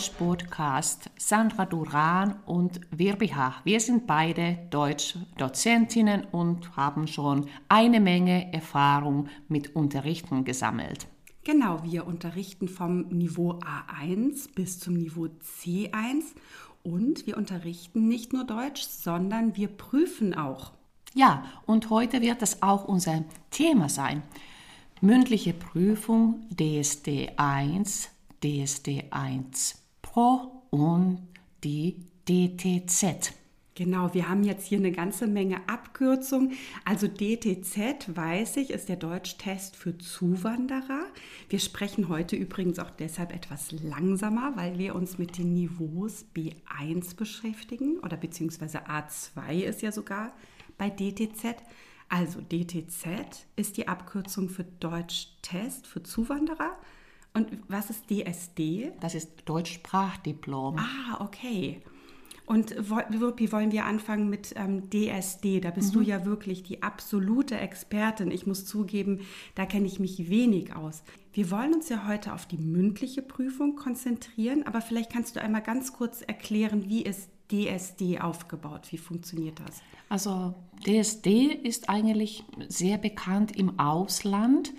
Deutsch-Podcast Sandra Duran und Wirbiha. Wir sind beide Deutsch-Dozentinnen und haben schon eine Menge Erfahrung mit Unterrichten gesammelt. Genau, wir unterrichten vom Niveau A1 bis zum Niveau C1 und wir unterrichten nicht nur Deutsch, sondern wir prüfen auch. Ja, und heute wird das auch unser Thema sein. Mündliche Prüfung DSD 1, DSD 1 Pro und die DTZ. Genau, wir haben jetzt hier eine ganze Menge Abkürzungen. Also DTZ, weiß ich, ist der Deutschtest für Zuwanderer. Wir sprechen heute übrigens auch deshalb etwas langsamer, weil wir uns mit den Niveaus B1 beschäftigen oder beziehungsweise A2 ist ja sogar bei DTZ. Also DTZ ist die Abkürzung für Deutschtest für Zuwanderer. Und was ist DSD? Das ist Deutschsprachdiplom. Ah, okay. Und wie wollen wir anfangen mit ähm, DSD? Da bist mhm. du ja wirklich die absolute Expertin. Ich muss zugeben, da kenne ich mich wenig aus. Wir wollen uns ja heute auf die mündliche Prüfung konzentrieren, aber vielleicht kannst du einmal ganz kurz erklären, wie ist DSD aufgebaut? Wie funktioniert das? Also DSD ist eigentlich sehr bekannt im Ausland,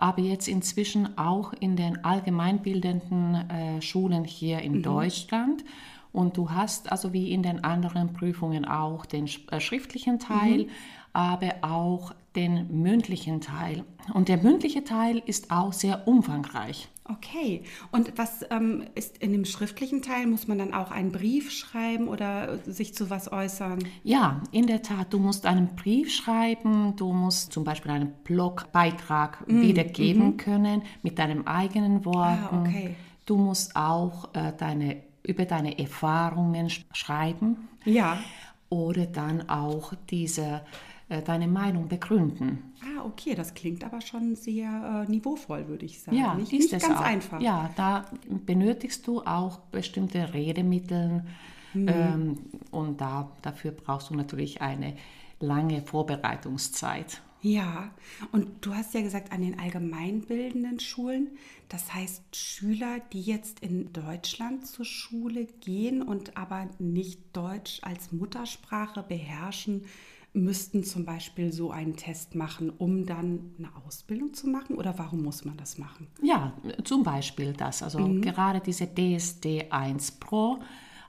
aber jetzt inzwischen auch in den allgemeinbildenden äh, Schulen hier in mhm. Deutschland. Und du hast also wie in den anderen Prüfungen auch den äh, schriftlichen Teil, mhm. Aber auch den mündlichen Teil. Und der mündliche Teil ist auch sehr umfangreich. Okay. Und was ähm, ist in dem schriftlichen Teil? Muss man dann auch einen Brief schreiben oder sich zu was äußern? Ja, in der Tat. Du musst einen Brief schreiben. Du musst zum Beispiel einen Blogbeitrag mm, wiedergeben mm können mit deinen eigenen Worten. Ah, okay. Du musst auch äh, deine über deine Erfahrungen schreiben. Ja. Oder dann auch diese, deine Meinung begründen. Ah, okay, das klingt aber schon sehr äh, niveauvoll, würde ich sagen. Ja, nicht, ist nicht ganz auch. einfach. Ja, da benötigst du auch bestimmte Redemittel mhm. ähm, und da, dafür brauchst du natürlich eine lange Vorbereitungszeit. Ja, und du hast ja gesagt, an den allgemeinbildenden Schulen, das heißt Schüler, die jetzt in Deutschland zur Schule gehen und aber nicht Deutsch als Muttersprache beherrschen, müssten zum Beispiel so einen Test machen, um dann eine Ausbildung zu machen? Oder warum muss man das machen? Ja, zum Beispiel das. Also mhm. gerade diese DSD 1 Pro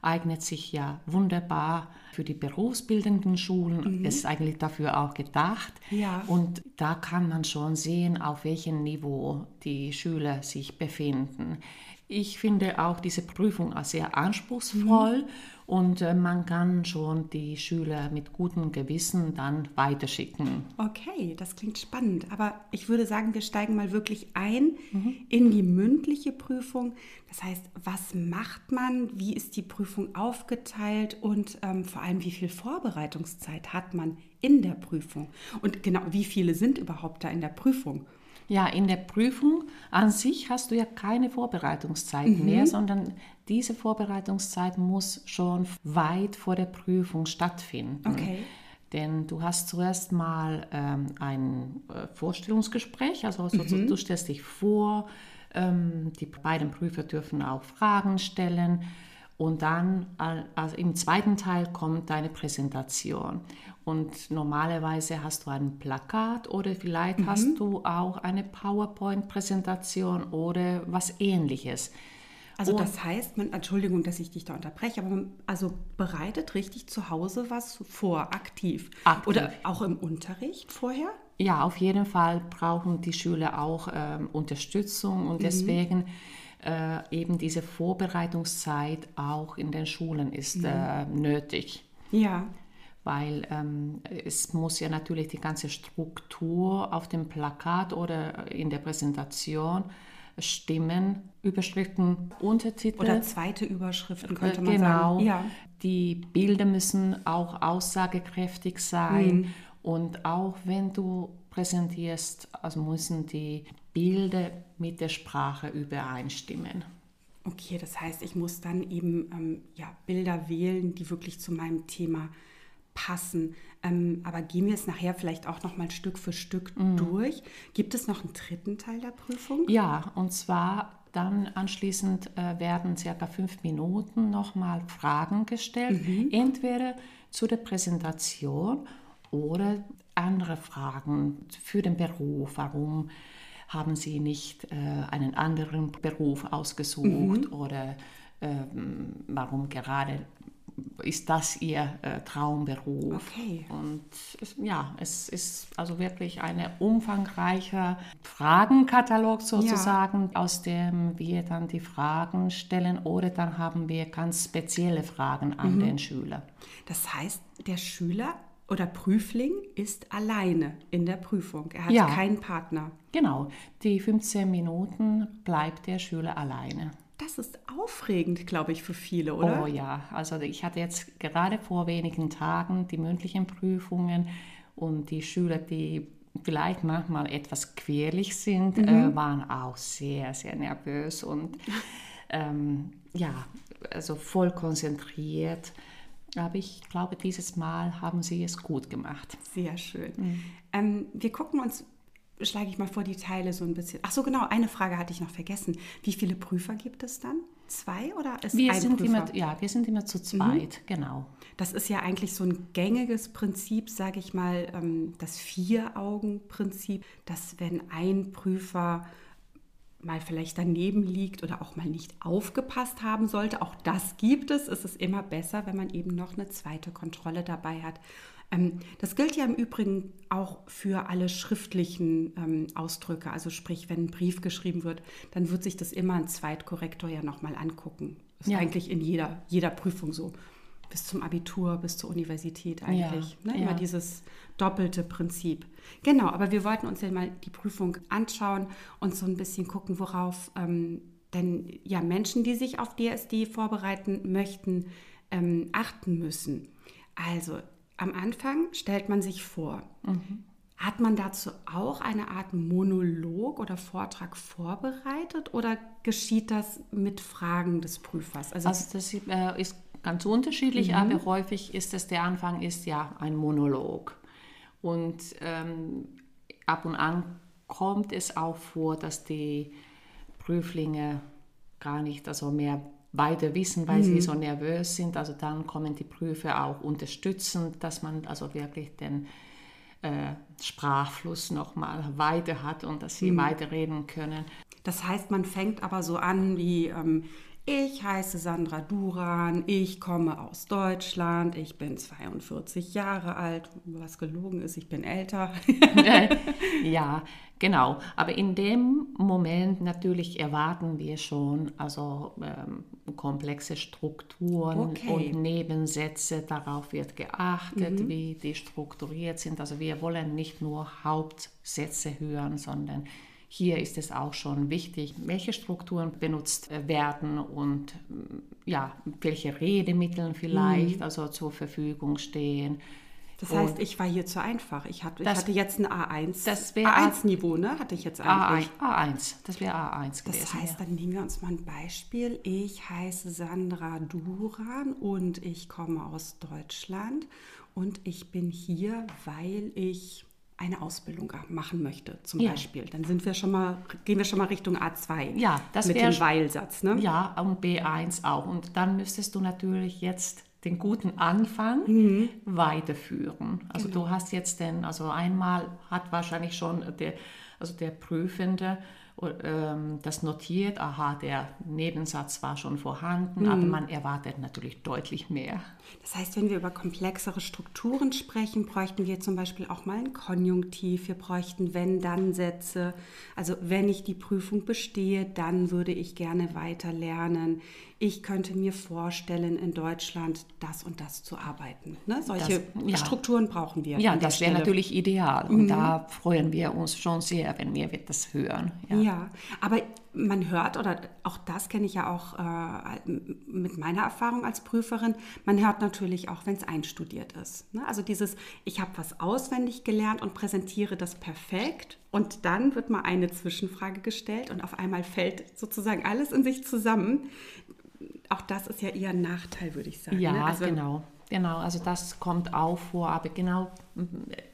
eignet sich ja wunderbar für die berufsbildenden Schulen. Mhm. Ist eigentlich dafür auch gedacht. Ja. Und da kann man schon sehen, auf welchem Niveau die Schüler sich befinden. Ich finde auch diese Prüfung sehr anspruchsvoll. Mhm. Und äh, man kann schon die Schüler mit gutem Gewissen dann weiterschicken. Okay, das klingt spannend. Aber ich würde sagen, wir steigen mal wirklich ein mhm. in die mündliche Prüfung. Das heißt, was macht man? Wie ist die Prüfung aufgeteilt? Und ähm, vor allem, wie viel Vorbereitungszeit hat man in der Prüfung? Und genau, wie viele sind überhaupt da in der Prüfung? Ja, in der Prüfung an sich hast du ja keine Vorbereitungszeit mhm. mehr, sondern diese Vorbereitungszeit muss schon weit vor der Prüfung stattfinden. Okay. Denn du hast zuerst mal ähm, ein äh, Vorstellungsgespräch, also so, mhm. du stellst dich vor, ähm, die beiden Prüfer dürfen auch Fragen stellen und dann also im zweiten Teil kommt deine Präsentation. Und normalerweise hast du ein Plakat oder vielleicht mhm. hast du auch eine PowerPoint-Präsentation oder was ähnliches. Also das heißt, man, Entschuldigung, dass ich dich da unterbreche, aber man also bereitet richtig zu Hause was vor, aktiv. aktiv. Oder auch im Unterricht vorher? Ja, auf jeden Fall brauchen die Schüler auch ähm, Unterstützung und mhm. deswegen äh, eben diese Vorbereitungszeit auch in den Schulen ist mhm. äh, nötig. Ja. Weil ähm, es muss ja natürlich die ganze Struktur auf dem Plakat oder in der Präsentation stimmen, Überschriften, Untertitel. Oder zweite Überschriften könnte man genau. sagen. Ja. Die Bilder müssen auch aussagekräftig sein. Mhm. Und auch wenn du präsentierst, also müssen die Bilder mit der Sprache übereinstimmen. Okay, das heißt, ich muss dann eben ähm, ja, Bilder wählen, die wirklich zu meinem Thema passen. Ähm, aber gehen wir es nachher vielleicht auch noch mal Stück für Stück mhm. durch. Gibt es noch einen dritten Teil der Prüfung? Ja, und zwar Dann anschließend äh, werden circa fünf Minuten nochmal Fragen gestellt, mhm. entweder zu der Präsentation oder andere Fragen für den Beruf. Warum haben Sie nicht äh, einen anderen Beruf ausgesucht mhm. oder ähm, warum gerade ist das ihr äh, Traumberuf. Okay. Und ja, es ist also wirklich ein umfangreicher Fragenkatalog sozusagen, ja. aus dem wir dann die Fragen stellen oder dann haben wir ganz spezielle Fragen an mhm. den Schüler. Das heißt, der Schüler oder Prüfling ist alleine in der Prüfung. Er hat ja. keinen Partner. Genau, die 15 Minuten bleibt der Schüler alleine. Das ist aufregend, glaube ich, für viele, oder? Oh ja, also ich hatte jetzt gerade vor wenigen Tagen die mündlichen Prüfungen und die Schüler, die vielleicht manchmal etwas querlich sind, mhm. äh, waren auch sehr, sehr nervös und ähm, ja, also voll konzentriert. Aber ich glaube, dieses Mal haben sie es gut gemacht. Sehr schön. Mhm. Ähm, wir gucken uns schlage ich mal vor, die Teile so ein bisschen. Ach so, genau, eine Frage hatte ich noch vergessen. Wie viele Prüfer gibt es dann? Zwei oder ist wir ein sind Prüfer? Immer, ja, wir sind immer zu zweit, mhm. genau. Das ist ja eigentlich so ein gängiges Prinzip, sage ich mal, ähm, das Vier-Augen-Prinzip, dass wenn ein Prüfer mal vielleicht daneben liegt oder auch mal nicht aufgepasst haben sollte, auch das gibt es, ist es immer besser, wenn man eben noch eine zweite Kontrolle dabei hat ähm, das gilt ja im Übrigen auch für alle schriftlichen ähm, Ausdrücke. Also sprich, wenn ein Brief geschrieben wird, dann wird sich das immer ein Zweitkorrektor ja nochmal angucken. Das ist ja. eigentlich in jeder, jeder Prüfung so. Bis zum Abitur, bis zur Universität eigentlich. Ja. Ne? Immer ja. dieses doppelte Prinzip. Genau, aber wir wollten uns ja mal die Prüfung anschauen und so ein bisschen gucken, worauf ähm, denn ja Menschen, die sich auf DSD vorbereiten möchten, ähm, achten müssen. Also am Anfang stellt man sich vor. Mhm. Hat man dazu auch eine Art Monolog oder Vortrag vorbereitet oder geschieht das mit Fragen des Prüfers? Also, also das äh, ist ganz unterschiedlich, mhm. aber häufig ist es, der Anfang ist ja ein Monolog. Und ähm, ab und an kommt es auch vor, dass die Prüflinge gar nicht also mehr weiter wissen, weil mhm. sie so nervös sind. Also dann kommen die Prüfer auch unterstützend, dass man also wirklich den äh, Sprachfluss nochmal weiter hat und dass sie mhm. weiterreden können. Das heißt, man fängt aber so an wie, ähm, ich heiße Sandra Duran, ich komme aus Deutschland, ich bin 42 Jahre alt, was gelogen ist, ich bin älter. ja, genau. Aber in dem Moment natürlich erwarten wir schon also ähm, komplexe Strukturen okay. und Nebensätze. Darauf wird geachtet, mhm. wie die strukturiert sind. Also wir wollen nicht nur Hauptsätze hören, sondern hier ist es auch schon wichtig, welche Strukturen benutzt äh, werden und ja, welche Redemittel vielleicht mhm. also zur Verfügung stehen. Das heißt, ich war hier zu einfach. Ich, ich das, hatte jetzt ein A1. Das A1-Niveau, ne? Hatte ich jetzt eigentlich. A1, A1. das wäre A1 gewesen. Das heißt, dann nehmen wir uns mal ein Beispiel. Ich heiße Sandra Duran und ich komme aus Deutschland und ich bin hier, weil ich eine Ausbildung machen möchte, zum ja. Beispiel, dann sind wir schon mal, gehen wir schon mal Richtung A2 ja, das mit dem Weilsatz. Ne? Ja, und B1 auch. Und dann müsstest du natürlich jetzt den guten Anfang mhm. weiterführen. Also genau. du hast jetzt den, also einmal hat wahrscheinlich schon der, also der Prüfende das notiert, aha, der Nebensatz war schon vorhanden, mhm. aber man erwartet natürlich deutlich mehr. Das heißt, wenn wir über komplexere Strukturen sprechen, bräuchten wir zum Beispiel auch mal ein Konjunktiv, wir bräuchten Wenn-Dann-Sätze. Also wenn ich die Prüfung bestehe, dann würde ich gerne weiter lernen ich könnte mir vorstellen, in Deutschland das und das zu arbeiten. Ne? Solche das, ja. Strukturen brauchen wir. Ja, das wäre natürlich ideal. Und mhm. da freuen wir uns schon sehr, wenn wir das hören. Ja, ja aber man hört, oder auch das kenne ich ja auch äh, mit meiner Erfahrung als Prüferin, man hört natürlich auch, wenn es einstudiert ist. Ne? Also dieses, ich habe was auswendig gelernt und präsentiere das perfekt und dann wird mal eine Zwischenfrage gestellt und auf einmal fällt sozusagen alles in sich zusammen auch das ist ja eher ein Nachteil, würde ich sagen. Ja, ne? also, genau. genau, also das kommt auch vor, aber genau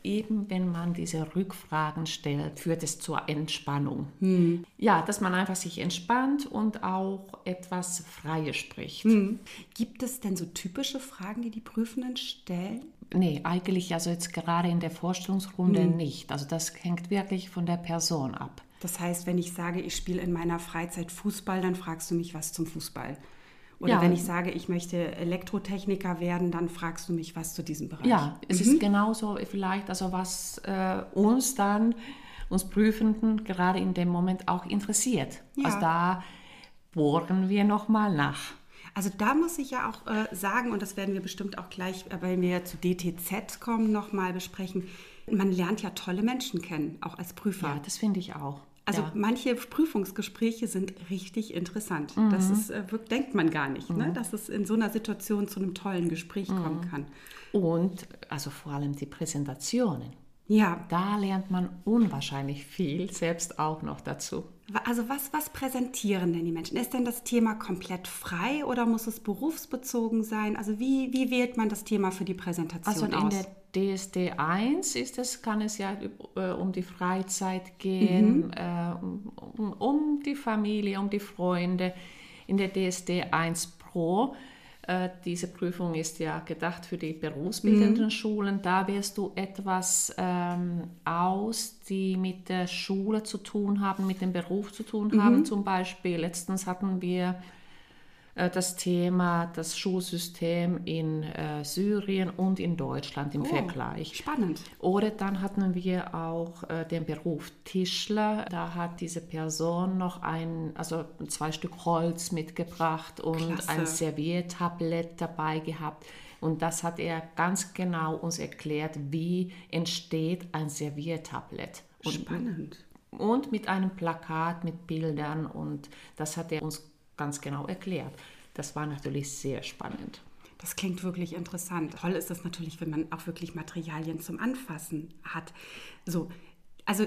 eben wenn man diese Rückfragen stellt, führt es zur Entspannung. Hm. Ja, dass man einfach sich entspannt und auch etwas Freies spricht. Hm. Gibt es denn so typische Fragen, die die Prüfenden stellen? Nee, eigentlich also jetzt gerade in der Vorstellungsrunde hm. nicht. Also das hängt wirklich von der Person ab. Das heißt, wenn ich sage, ich spiele in meiner Freizeit Fußball, dann fragst du mich was zum Fußball. Oder ja. wenn ich sage, ich möchte Elektrotechniker werden, dann fragst du mich was zu diesem Bereich. Ja, es mhm. ist genauso vielleicht, also was äh, uns dann, uns Prüfenden gerade in dem Moment auch interessiert. Ja. Also da bohren wir nochmal nach. Also da muss ich ja auch äh, sagen, und das werden wir bestimmt auch gleich, äh, wenn wir zu DTZ kommen, nochmal besprechen, man lernt ja tolle Menschen kennen, auch als Prüfer. Ja, das finde ich auch. Also ja. manche Prüfungsgespräche sind richtig interessant. Mhm. Das ist, äh, denkt man gar nicht, ne? mhm. ne? dass es in so einer Situation zu einem tollen Gespräch mhm. kommen kann. Und also vor allem die Präsentationen. Ja. Da lernt man unwahrscheinlich viel, selbst auch noch dazu. Also was, was präsentieren denn die Menschen? Ist denn das Thema komplett frei oder muss es berufsbezogen sein? Also wie, wie wählt man das Thema für die Präsentation also in aus? der DSD 1 ist es, kann es ja äh, um die Freizeit gehen, mhm. äh, um, um, die Familie, um die Freunde. In der DSD 1 Pro, äh, diese Prüfung ist ja gedacht für die berufsbildenden mhm. Schulen, da wirst du etwas ähm, aus, die mit der Schule zu tun haben, mit dem Beruf zu tun mhm. haben. Zum Beispiel, letztens hatten wir das Thema das Schulsystem in äh, Syrien und in Deutschland im oh, Vergleich. Spannend. Oder dann hatten wir auch äh, den Beruf Tischler. Da hat diese Person noch ein, also zwei Stück Holz mitgebracht und Klasse. ein Serviertablett dabei gehabt. Und das hat er ganz genau uns erklärt, wie entsteht ein Serviertablett. Und, Spannend. Und mit einem Plakat mit Bildern und das hat er uns ganz genau erklärt. Das war natürlich sehr spannend. Das klingt wirklich interessant. Toll ist es natürlich, wenn man auch wirklich Materialien zum Anfassen hat. So, also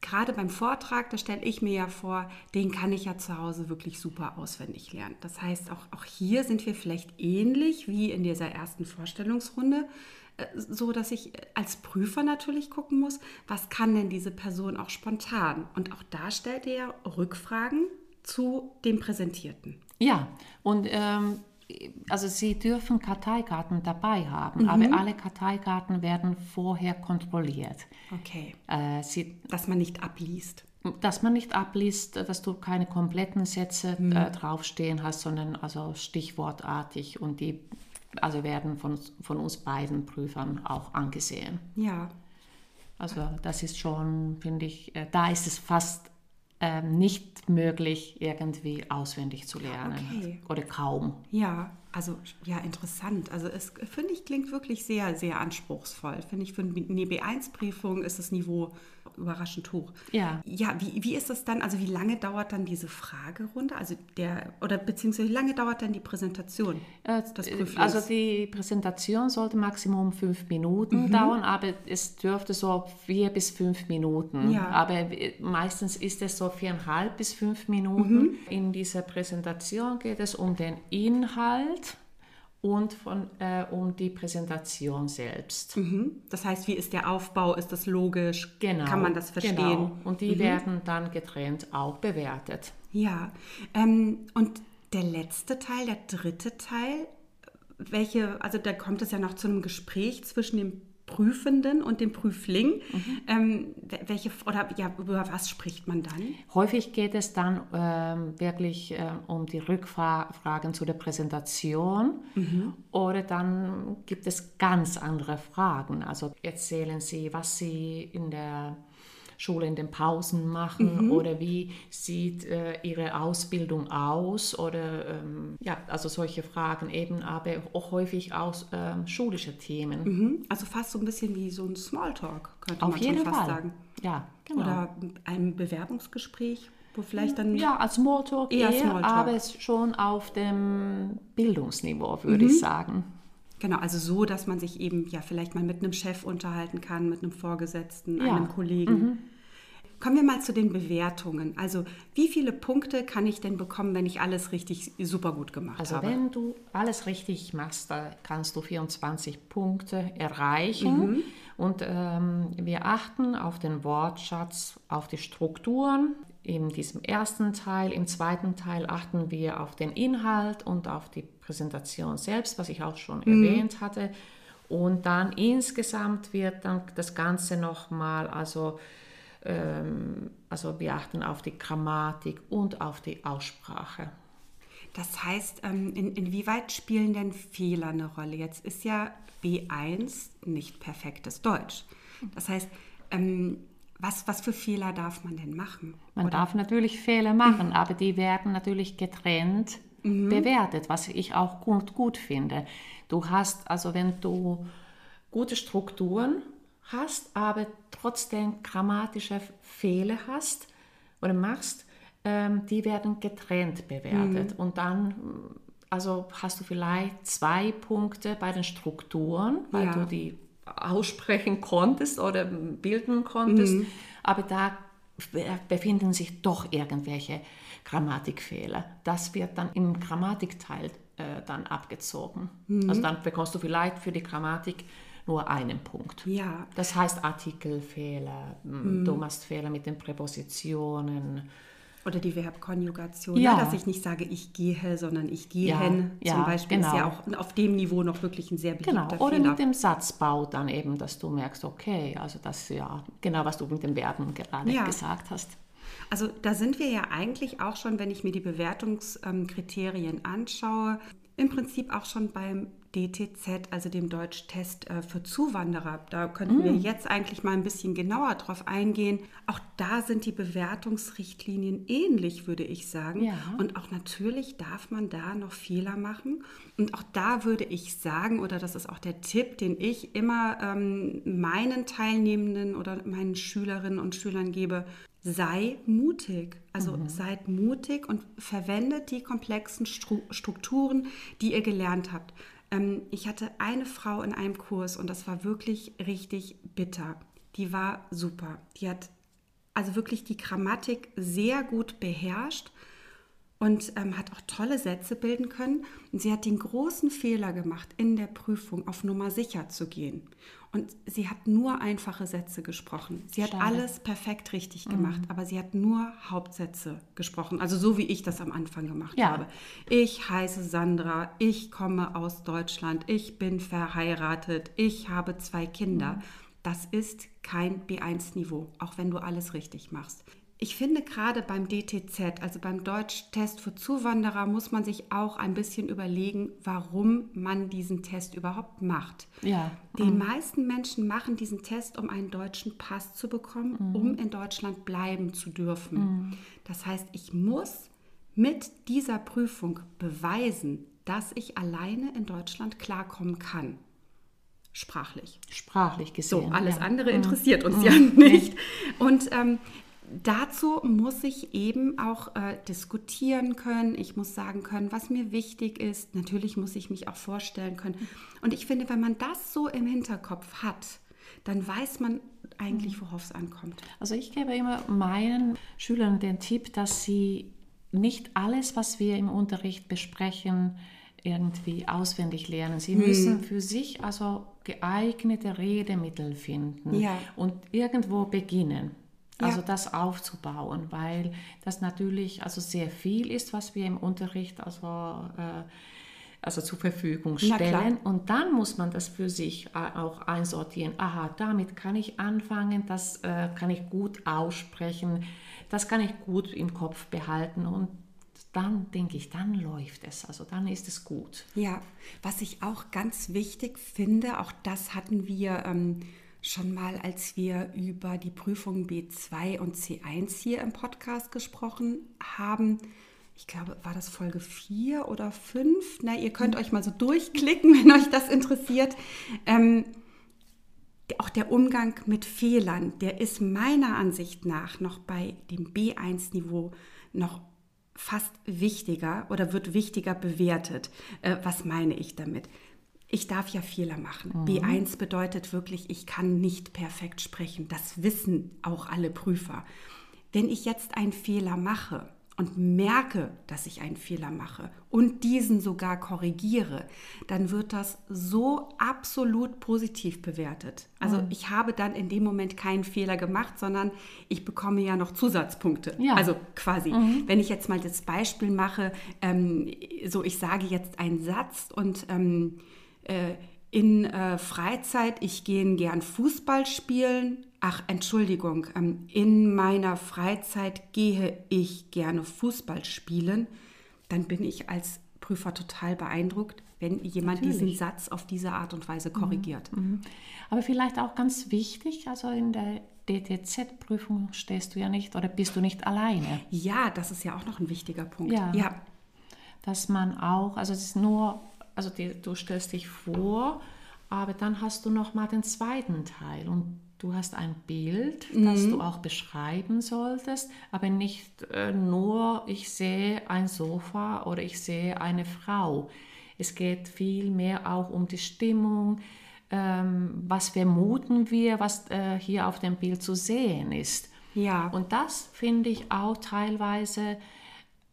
gerade beim Vortrag, da stelle ich mir ja vor, den kann ich ja zu Hause wirklich super auswendig lernen. Das heißt, auch, auch hier sind wir vielleicht ähnlich wie in dieser ersten Vorstellungsrunde, äh, so dass ich als Prüfer natürlich gucken muss, was kann denn diese Person auch spontan? Und auch da stellt ihr Rückfragen zu dem Präsentierten. Ja, und ähm, also Sie dürfen Karteikarten dabei haben, mhm. aber alle Karteikarten werden vorher kontrolliert. Okay. Äh, Sie, dass man nicht abliest. Dass man nicht abliest, dass du keine kompletten Sätze mhm. äh, draufstehen hast, sondern also stichwortartig und die also werden von, von uns beiden Prüfern auch angesehen. Ja. Also das ist schon, finde ich, äh, da ist es fast ähm, nicht möglich, irgendwie auswendig zu lernen. Okay. Oder kaum. Ja, also ja, interessant. Also es finde ich klingt wirklich sehr, sehr anspruchsvoll. Finde ich für eine B1-Prüfung ist das Niveau überraschend hoch. Ja. Ja, wie, wie ist das dann? Also wie lange dauert dann diese Fragerunde? Also der, oder beziehungsweise wie lange dauert dann die Präsentation äh, des Also die Präsentation sollte maximum fünf Minuten mhm. dauern, aber es dürfte so vier bis fünf Minuten. Ja. Aber meistens ist es so viereinhalb bis fünf Minuten. Mhm. In dieser Präsentation geht es um den Inhalt und von, äh, um die Präsentation selbst. Mhm. Das heißt, wie ist der Aufbau? Ist das logisch? Genau, Kann man das verstehen? Genau. Und die mhm. werden dann getrennt auch bewertet. Ja. Ähm, und der letzte Teil, der dritte Teil, welche, also da kommt es ja noch zu einem Gespräch zwischen dem Prüfenden und dem Prüfling. Mhm. Ähm, welche oder ja, über was spricht man dann? Häufig geht es dann ähm, wirklich äh, um die Rückfragen zu der Präsentation mhm. oder dann gibt es ganz andere Fragen. Also erzählen Sie, was Sie in der Schule in den Pausen machen mhm. oder wie sieht äh, ihre Ausbildung aus oder ähm, ja, also solche Fragen eben, aber auch häufig aus ähm, schulische Themen. Mhm. Also fast so ein bisschen wie so ein Smalltalk, könnte Auf man jeden schon fast Fall. sagen. Ja, genau. Oder ein Bewerbungsgespräch. Wo vielleicht dann ja, als Smalltalk eher, eher Smalltalk. aber schon auf dem Bildungsniveau, würde mhm. ich sagen. Genau, also so, dass man sich eben ja vielleicht mal mit einem Chef unterhalten kann, mit einem Vorgesetzten, ja. einem Kollegen. Mhm. Kommen wir mal zu den Bewertungen. Also wie viele Punkte kann ich denn bekommen, wenn ich alles richtig super gut gemacht also habe? Also wenn du alles richtig machst, da kannst du 24 Punkte erreichen. Mhm. Und ähm, wir achten auf den Wortschatz, auf die Strukturen. In diesem ersten Teil, im zweiten Teil achten wir auf den Inhalt und auf die Präsentation selbst, was ich auch schon mhm. erwähnt hatte. Und dann insgesamt wird dann das Ganze nochmal, also, ähm, also wir achten auf die Grammatik und auf die Aussprache. Das heißt, ähm, in, inwieweit spielen denn Fehler eine Rolle? Jetzt ist ja B1 nicht perfektes Deutsch. Das heißt, ähm, was, was für Fehler darf man denn machen? Man oder? darf natürlich Fehler machen, aber die werden natürlich getrennt mhm. bewertet, was ich auch gut, gut finde. Du hast, also wenn du gute Strukturen hast, aber trotzdem grammatische Fehler hast oder machst, ähm, die werden getrennt bewertet. Mhm. Und dann also hast du vielleicht zwei Punkte bei den Strukturen, weil ja. du die aussprechen konntest oder bilden konntest, mhm. aber da befinden sich doch irgendwelche Grammatikfehler. Das wird dann im Grammatikteil äh, dann abgezogen. Mhm. Also dann bekommst du vielleicht für die Grammatik nur einen Punkt. Ja. Das heißt Artikelfehler, mhm. du machst Fehler mit den Präpositionen. Oder die Verbkonjugation, ja. Ne? dass ich nicht sage, ich gehe, sondern ich gehe ja, zum ja, Beispiel. Genau. Ist ja auch auf dem Niveau noch wirklich ein sehr beliebter genau. Oder Fehler. mit dem Satzbau dann eben, dass du merkst, okay, also das ja, genau, was du mit den Verben gerade ja. gesagt hast. Also da sind wir ja eigentlich auch schon, wenn ich mir die Bewertungskriterien anschaue, im Prinzip auch schon beim DTZ, also dem Deutschtest äh, für Zuwanderer. Da könnten mm. wir jetzt eigentlich mal ein bisschen genauer drauf eingehen. Auch da sind die Bewertungsrichtlinien ähnlich, würde ich sagen. Ja. Und auch natürlich darf man da noch Fehler machen. Und auch da würde ich sagen, oder das ist auch der Tipp, den ich immer ähm, meinen Teilnehmenden oder meinen Schülerinnen und Schülern gebe, sei mutig. Also mhm. seid mutig und verwendet die komplexen Strukturen, die ihr gelernt habt. Ähm, ich hatte eine Frau in einem Kurs und das war wirklich richtig bitter. Die war super. Die hat also wirklich die Grammatik sehr gut beherrscht und ähm, hat auch tolle Sätze bilden können. Und sie hat den großen Fehler gemacht, in der Prüfung auf Nummer sicher zu gehen. Und sie hat nur einfache Sätze gesprochen. Sie hat Schade. alles perfekt richtig gemacht, mhm. aber sie hat nur Hauptsätze gesprochen. Also so wie ich das am Anfang gemacht ja. habe. Ich heiße Sandra, ich komme aus Deutschland, ich bin verheiratet, ich habe zwei Kinder. Mhm. Das ist kein B1-Niveau, auch wenn du alles richtig machst. Ich finde gerade beim DTZ, also beim Deutschtest für Zuwanderer, muss man sich auch ein bisschen überlegen, warum man diesen Test überhaupt macht. Ja. Die mhm. meisten Menschen machen diesen Test, um einen deutschen Pass zu bekommen, mhm. um in Deutschland bleiben zu dürfen. Mhm. Das heißt, ich muss mit dieser Prüfung beweisen, dass ich alleine in Deutschland klarkommen kann sprachlich. Sprachlich gesehen. So, alles ja. andere mhm. interessiert uns mhm. ja nicht. Und ähm, dazu muss ich eben auch äh, diskutieren können. Ich muss sagen können, was mir wichtig ist. Natürlich muss ich mich auch vorstellen können. Und ich finde, wenn man das so im Hinterkopf hat, dann weiß man eigentlich, worauf es ankommt. Also ich gebe immer meinen Schülern den Tipp, dass sie nicht alles, was wir im Unterricht besprechen, irgendwie auswendig lernen. Sie hm. müssen für sich also geeignete Redemittel finden ja. und irgendwo beginnen. Also ja. das aufzubauen, weil das natürlich also sehr viel ist, was wir im Unterricht also, äh, also zur Verfügung stellen. Und dann muss man das für sich äh, auch einsortieren. Aha, damit kann ich anfangen, das äh, kann ich gut aussprechen, das kann ich gut im Kopf behalten und dann denke ich, dann läuft es, also dann ist es gut. Ja, was ich auch ganz wichtig finde, auch das hatten wir ähm, schon mal, als wir über die Prüfungen B2 und C1 hier im Podcast gesprochen haben. Ich glaube, war das Folge 4 oder 5? Na, ihr könnt euch mal so durchklicken, wenn euch das interessiert. Ähm, auch der Umgang mit Fehlern, der ist meiner Ansicht nach noch bei dem B1-Niveau noch fast wichtiger oder wird wichtiger bewertet. Äh, was meine ich damit? Ich darf ja Fehler machen. Mhm. B1 bedeutet wirklich, ich kann nicht perfekt sprechen. Das wissen auch alle Prüfer. wenn ich jetzt einen Fehler mache, und merke, dass ich einen Fehler mache und diesen sogar korrigiere, dann wird das so absolut positiv bewertet. Also mhm. ich habe dann in dem Moment keinen Fehler gemacht, sondern ich bekomme ja noch Zusatzpunkte. Ja. Also quasi, mhm. wenn ich jetzt mal das Beispiel mache, ähm, so ich sage jetzt einen Satz und ähm, äh, in äh, Freizeit, ich gehe gern Fußball spielen, Ach, Entschuldigung, ähm, in meiner Freizeit gehe ich gerne Fußball spielen. Dann bin ich als Prüfer total beeindruckt, wenn jemand Natürlich. diesen Satz auf diese Art und Weise korrigiert. Mhm, mhm. Aber vielleicht auch ganz wichtig, also in der DTZ-Prüfung stehst du ja nicht oder bist du nicht alleine. Ja, das ist ja auch noch ein wichtiger Punkt. Ja. ja. Dass man auch, also es ist nur, also die, du stellst dich vor, aber dann hast du noch mal den zweiten Teil und Du hast ein Bild, das mhm. du auch beschreiben solltest, aber nicht äh, nur, ich sehe ein Sofa oder ich sehe eine Frau. Es geht vielmehr auch um die Stimmung, ähm, was vermuten wir, was äh, hier auf dem Bild zu sehen ist. Ja. Und das finde ich auch teilweise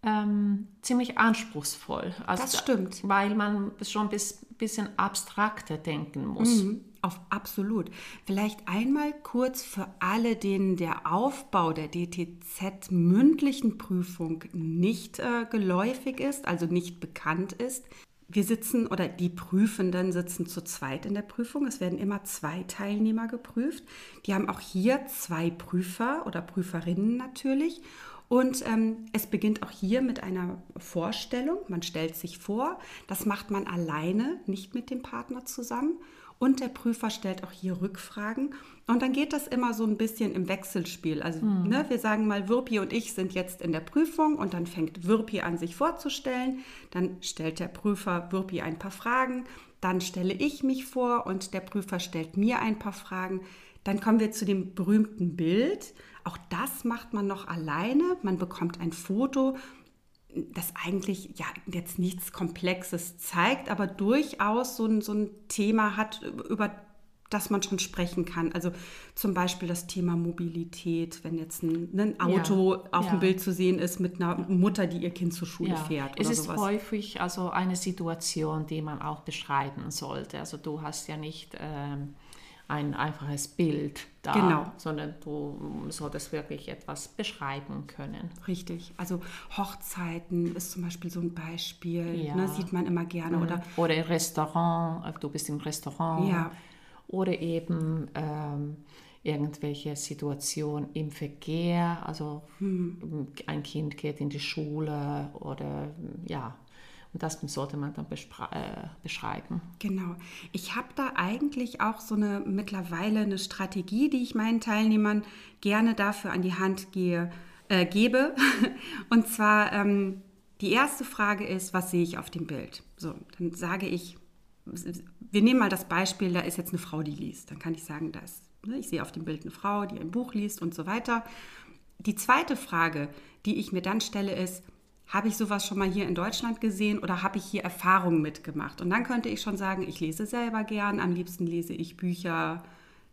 ähm, ziemlich anspruchsvoll. Also, das stimmt. Weil man schon ein bisschen abstrakter denken muss. Mhm. Auf absolut. Vielleicht einmal kurz für alle, denen der Aufbau der DTZ mündlichen Prüfung nicht äh, geläufig ist, also nicht bekannt ist. Wir sitzen oder die Prüfenden sitzen zu zweit in der Prüfung. Es werden immer zwei Teilnehmer geprüft. Die haben auch hier zwei Prüfer oder Prüferinnen natürlich. Und ähm, es beginnt auch hier mit einer Vorstellung. Man stellt sich vor. Das macht man alleine, nicht mit dem Partner zusammen und der Prüfer stellt auch hier Rückfragen. Und dann geht das immer so ein bisschen im Wechselspiel. Also mhm. ne, wir sagen mal, Wirpi und ich sind jetzt in der Prüfung und dann fängt Wirpi an, sich vorzustellen. Dann stellt der Prüfer Wirpi ein paar Fragen. Dann stelle ich mich vor und der Prüfer stellt mir ein paar Fragen. Dann kommen wir zu dem berühmten Bild. Auch das macht man noch alleine. Man bekommt ein Foto das eigentlich ja jetzt nichts Komplexes zeigt, aber durchaus so ein, so ein Thema hat, über das man schon sprechen kann. Also zum Beispiel das Thema Mobilität, wenn jetzt ein, ein Auto ja, auf ja. dem Bild zu sehen ist mit einer Mutter, die ihr Kind zur Schule ja. fährt. Es ist sowas. häufig also eine Situation, die man auch beschreiben sollte. Also du hast ja nicht ähm, ein einfaches Bild da, genau. sondern du solltest wirklich etwas beschreiben können. Richtig. Also Hochzeiten ist zum Beispiel so ein Beispiel, ja. ne, sieht man immer gerne. Mhm. Oder, oder im Restaurant, äh, du bist im Restaurant. Ja. Oder eben ähm, irgendwelche Situationen im Verkehr, also hm. ein Kind geht in die Schule oder ja, und das sollte man dann äh, beschreiben. Genau. Ich habe da eigentlich auch so eine mittlerweile eine Strategie, die ich meinen Teilnehmern gerne dafür an die Hand gehe, äh, gebe. Und zwar ähm, die erste Frage ist, was sehe ich auf dem Bild? So, dann sage ich, wir nehmen mal das Beispiel, da ist jetzt eine Frau, die liest. Dann kann ich sagen, dass ne, ich sehe auf dem Bild eine Frau, die ein Buch liest und so weiter. Die zweite Frage, die ich mir dann stelle, ist, habe ich sowas schon mal hier in Deutschland gesehen oder habe ich hier Erfahrungen mitgemacht? Und dann könnte ich schon sagen, ich lese selber gern, am liebsten lese ich Bücher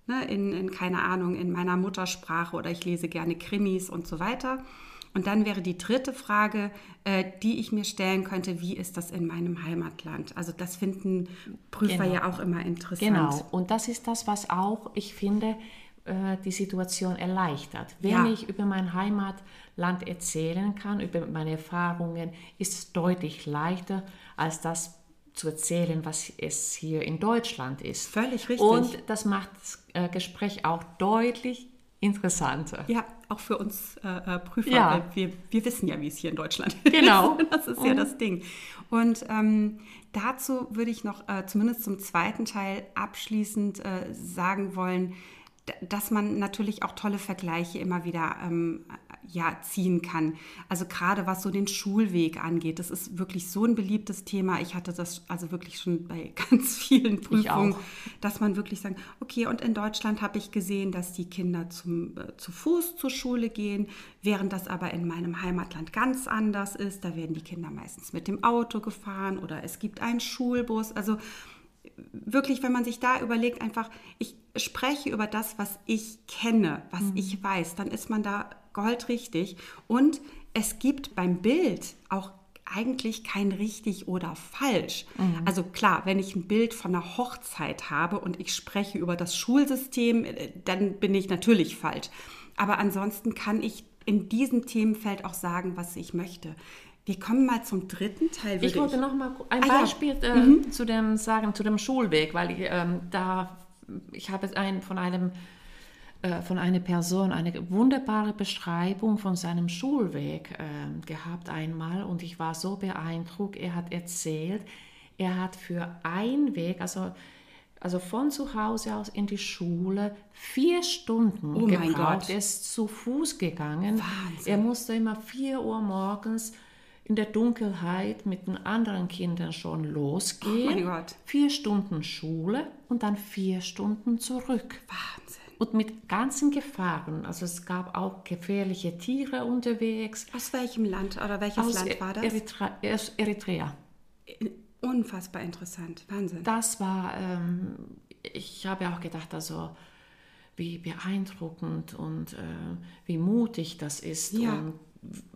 ne, in, in, keine Ahnung, in meiner Muttersprache oder ich lese gerne Krimis und so weiter. Und dann wäre die dritte Frage, äh, die ich mir stellen könnte, wie ist das in meinem Heimatland? Also das finden Prüfer genau. ja auch immer interessant. Genau, und das ist das, was auch, ich finde, die Situation erleichtert. Wenn ja. ich über mein Heimatland erzählen kann, über meine Erfahrungen, ist es deutlich leichter, als das zu erzählen, was es hier in Deutschland ist. Völlig richtig. Und das macht das äh, Gespräch auch deutlich interessanter. Ja, auch für uns äh, äh Prüfer. Ja. Wir, wir wissen ja, wie es hier in Deutschland ist. Genau. Das ist ja mhm. das Ding. Und ähm, dazu würde ich noch äh, zumindest zum zweiten Teil abschließend äh, sagen wollen, dass man natürlich auch tolle Vergleiche immer wieder ähm, ja, ziehen kann. Also gerade was so den Schulweg angeht, das ist wirklich so ein beliebtes Thema. Ich hatte das also wirklich schon bei ganz vielen Prüfungen, dass man wirklich sagt, okay, und in Deutschland habe ich gesehen, dass die Kinder zum, äh, zu Fuß zur Schule gehen, während das aber in meinem Heimatland ganz anders ist. Da werden die Kinder meistens mit dem Auto gefahren oder es gibt einen Schulbus. Also wirklich, wenn man sich da überlegt, einfach, ich spreche über das, was ich kenne, was mhm. ich weiß, dann ist man da goldrichtig. Und es gibt beim Bild auch eigentlich kein richtig oder falsch. Mhm. Also klar, wenn ich ein Bild von einer Hochzeit habe und ich spreche über das Schulsystem, äh, dann bin ich natürlich falsch. Aber ansonsten kann ich in diesem Themenfeld auch sagen, was ich möchte. Wir kommen mal zum dritten Teil. Ich wollte ich. noch mal ein ah, Beispiel ja. äh, mhm. zu dem sagen zu dem Schulweg, weil ich, ähm, da ich habe ein von einem äh, von einer Person eine wunderbare Beschreibung von seinem Schulweg äh, gehabt einmal und ich war so beeindruckt. Er hat erzählt, er hat für einen Weg, also, also von zu Hause aus in die Schule, vier Stunden oh gebraucht. Er ist zu Fuß gegangen. Wahnsinn. Er musste immer vier Uhr morgens in der Dunkelheit mit den anderen Kindern schon losgehen. Oh vier Stunden Schule und dann vier Stunden zurück. Wahnsinn und mit ganzen Gefahren. Also es gab auch gefährliche Tiere unterwegs. Aus welchem Land oder welches Aus Land war das? Eritrea. Eritrea. Unfassbar interessant, Wahnsinn. Das war, ähm, ich habe auch gedacht, also wie beeindruckend und äh, wie mutig das ist. Ja. Und,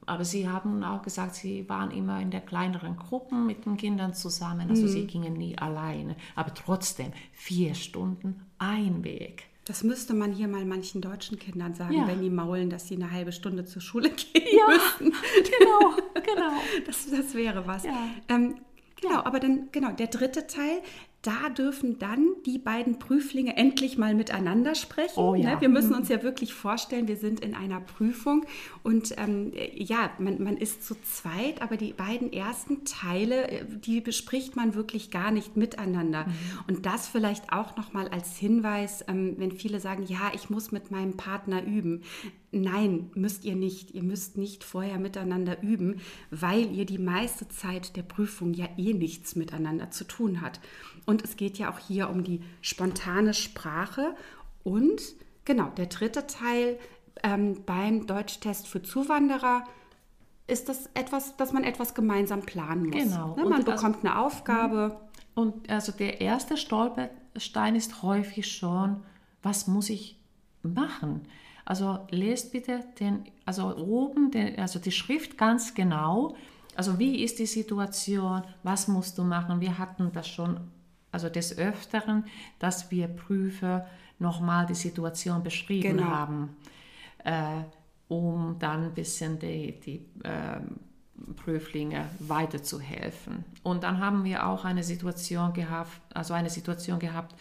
aber sie haben auch gesagt, sie waren immer in der kleineren Gruppen mit den Kindern zusammen, also mhm. sie gingen nie alleine. Aber trotzdem, vier Stunden ein Weg. Das müsste man hier mal manchen deutschen Kindern sagen, ja. wenn die maulen, dass sie eine halbe Stunde zur Schule gehen ja, müssen. Genau, genau. Das, das wäre was. Ja. Ähm, genau, aber dann, genau, der dritte Teil, da dürfen dann die beiden Prüflinge endlich mal miteinander sprechen. Oh, ja. Ne? Wir müssen mhm. uns ja wirklich vorstellen, wir sind in einer Prüfung und ähm, ja, man, man ist zu zweit, aber die beiden ersten Teile, äh, die bespricht man wirklich gar nicht miteinander. Mhm. Und das vielleicht auch nochmal als Hinweis, ähm, wenn viele sagen, ja, ich muss mit meinem Partner üben. Nein, müsst ihr nicht. Ihr müsst nicht vorher miteinander üben, weil ihr die meiste Zeit der Prüfung ja eh nichts miteinander zu tun hat. Und es geht ja auch hier um die spontane Sprache. Und genau, der dritte Teil ähm, beim Deutschtest für Zuwanderer ist das etwas, dass man etwas gemeinsam planen muss. Genau. Ne, man und bekommt also, eine Aufgabe. Und also der erste Stolperstein ist häufig schon, was muss ich machen? Also lest bitte den, also oben, den, also die Schrift ganz genau. Also wie ist die Situation? Was musst du machen? Wir hatten das schon, also des Öfteren, dass wir Prüfer nochmal die Situation beschrieben genau. haben, äh, um dann ein bisschen die, die äh, Prüflinge weiterzuhelfen. Und dann haben wir auch eine Situation gehabt, also eine Situation gehabt,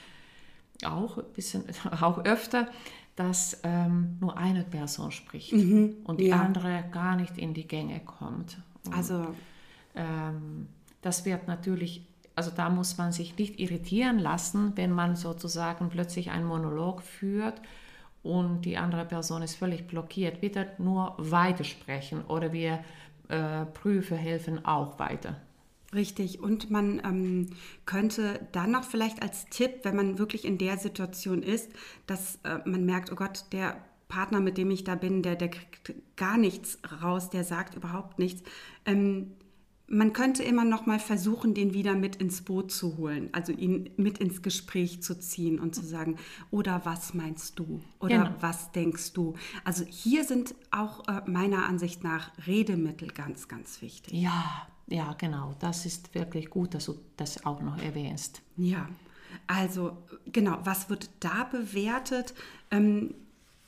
auch bisschen, auch öfter, dass ähm, nur eine Person spricht mhm, und die ja. andere gar nicht in die Gänge kommt. Und, also ähm, das wird natürlich, also da muss man sich nicht irritieren lassen, wenn man sozusagen plötzlich einen Monolog führt und die andere Person ist völlig blockiert. Bitte nur weitersprechen oder wir äh, Prüfer helfen auch weiter. Richtig. Und man ähm, könnte dann noch vielleicht als Tipp, wenn man wirklich in der Situation ist, dass äh, man merkt, oh Gott, der Partner, mit dem ich da bin, der, der kriegt gar nichts raus, der sagt überhaupt nichts. Ähm, man könnte immer noch mal versuchen, den wieder mit ins Boot zu holen, also ihn mit ins Gespräch zu ziehen und zu sagen, oder was meinst du? Oder genau. was denkst du? Also hier sind auch äh, meiner Ansicht nach Redemittel ganz, ganz wichtig. Ja, ja, genau. Das ist wirklich gut, dass du das auch noch erwähnst. Ja, also genau, was wird da bewertet? Ähm,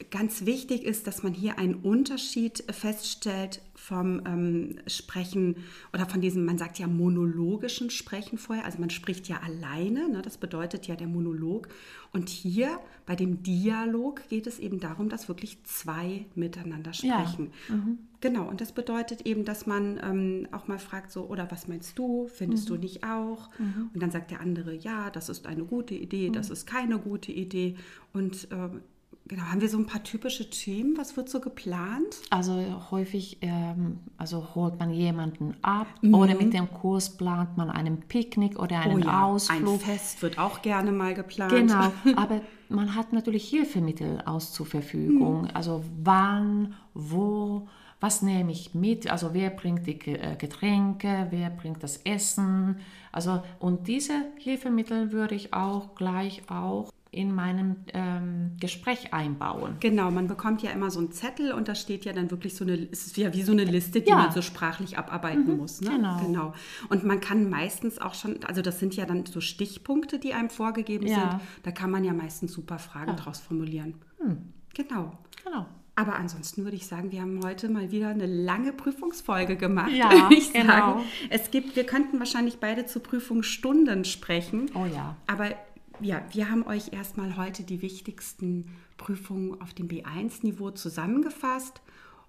ganz wichtig ist, dass man hier einen Unterschied feststellt vom ähm, Sprechen oder von diesem, man sagt ja monologischen Sprechen vorher, also man spricht ja alleine, ne, das bedeutet ja der Monolog. Und hier bei dem Dialog geht es eben darum, dass wirklich zwei miteinander sprechen. Ja. Mhm. Genau, und das bedeutet eben, dass man ähm, auch mal fragt, so, oder was meinst du, findest mhm. du nicht auch? Mhm. Und dann sagt der andere, ja, das ist eine gute Idee, das mhm. ist keine gute Idee. Und äh, Genau, haben wir so ein paar typische Themen? Was wird so geplant? Also häufig ähm, also holt man jemanden ab mhm. oder mit dem Kurs plant man einen Picknick oder einen oh ja, Ausflug. Ein Fest wird auch gerne mal geplant. Genau, aber man hat natürlich Hilfemittel aus zur Verfügung. Mhm. Also wann, wo, was nehme ich mit? Also wer bringt die äh, Getränke, wer bringt das Essen? Also und diese Hilfemittel würde ich auch gleich auch in meinem ähm, Gespräch einbauen. Genau, man bekommt ja immer so einen Zettel und da steht ja dann wirklich so eine, es ist ja wie so eine Liste, die Ja. man so sprachlich abarbeiten Mhm, muss. Ne? genau. genau. Und man kann meistens auch schon, also das sind ja dann so Stichpunkte, die einem vorgegeben Ja. sind. Da kann man ja meistens super Fragen draus formulieren. Hm. Genau. Genau. Aber ansonsten würde ich sagen, wir haben heute mal wieder eine lange Prüfungsfolge gemacht. Ja, ich genau. sagen. Es gibt, wir könnten wahrscheinlich beide zu Prüfungsstunden sprechen. Oh ja. Aber ja, wir haben euch erstmal heute die wichtigsten Prüfungen auf dem B1-Niveau zusammengefasst.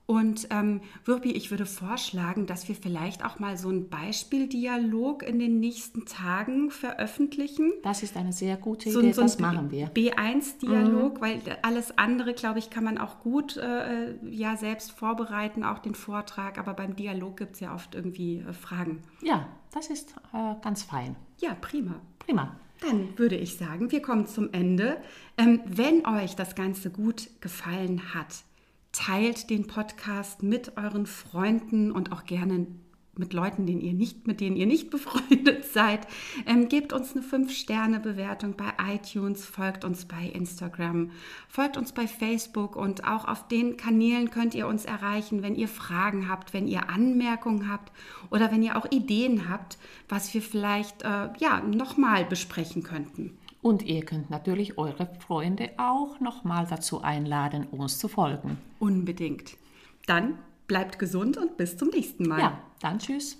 Und ähm, Wirbi, ich würde vorschlagen, dass wir vielleicht auch mal so einen Beispieldialog in den nächsten Tagen veröffentlichen. Das ist eine sehr gute So, Idee, so ein das machen wir. Mhm. B1-Dialog, weil alles andere, glaube ich, kann man auch gut äh, ja, selbst vorbereiten, auch den Vortrag. Aber beim Dialog gibt es ja oft irgendwie äh, Fragen. Ja, das ist äh, ganz fein. Ja, prima. Prima. Dann würde ich sagen, wir kommen zum Ende. Ähm, wenn euch das Ganze gut gefallen hat, teilt den Podcast mit euren Freunden und auch gerne mit Leuten, denen ihr nicht, mit denen ihr nicht befreundet seid. Ähm, gebt uns eine 5-Sterne-Bewertung bei iTunes, folgt uns bei Instagram, folgt uns bei Facebook und auch auf den Kanälen könnt ihr uns erreichen, wenn ihr Fragen habt, wenn ihr Anmerkungen habt oder wenn ihr auch Ideen habt, was wir vielleicht äh, ja, nochmal besprechen könnten. Und ihr könnt natürlich eure Freunde auch nochmal dazu einladen, uns zu folgen. Unbedingt. Dann bleibt gesund und bis zum nächsten Mal. Ja, dann tschüss.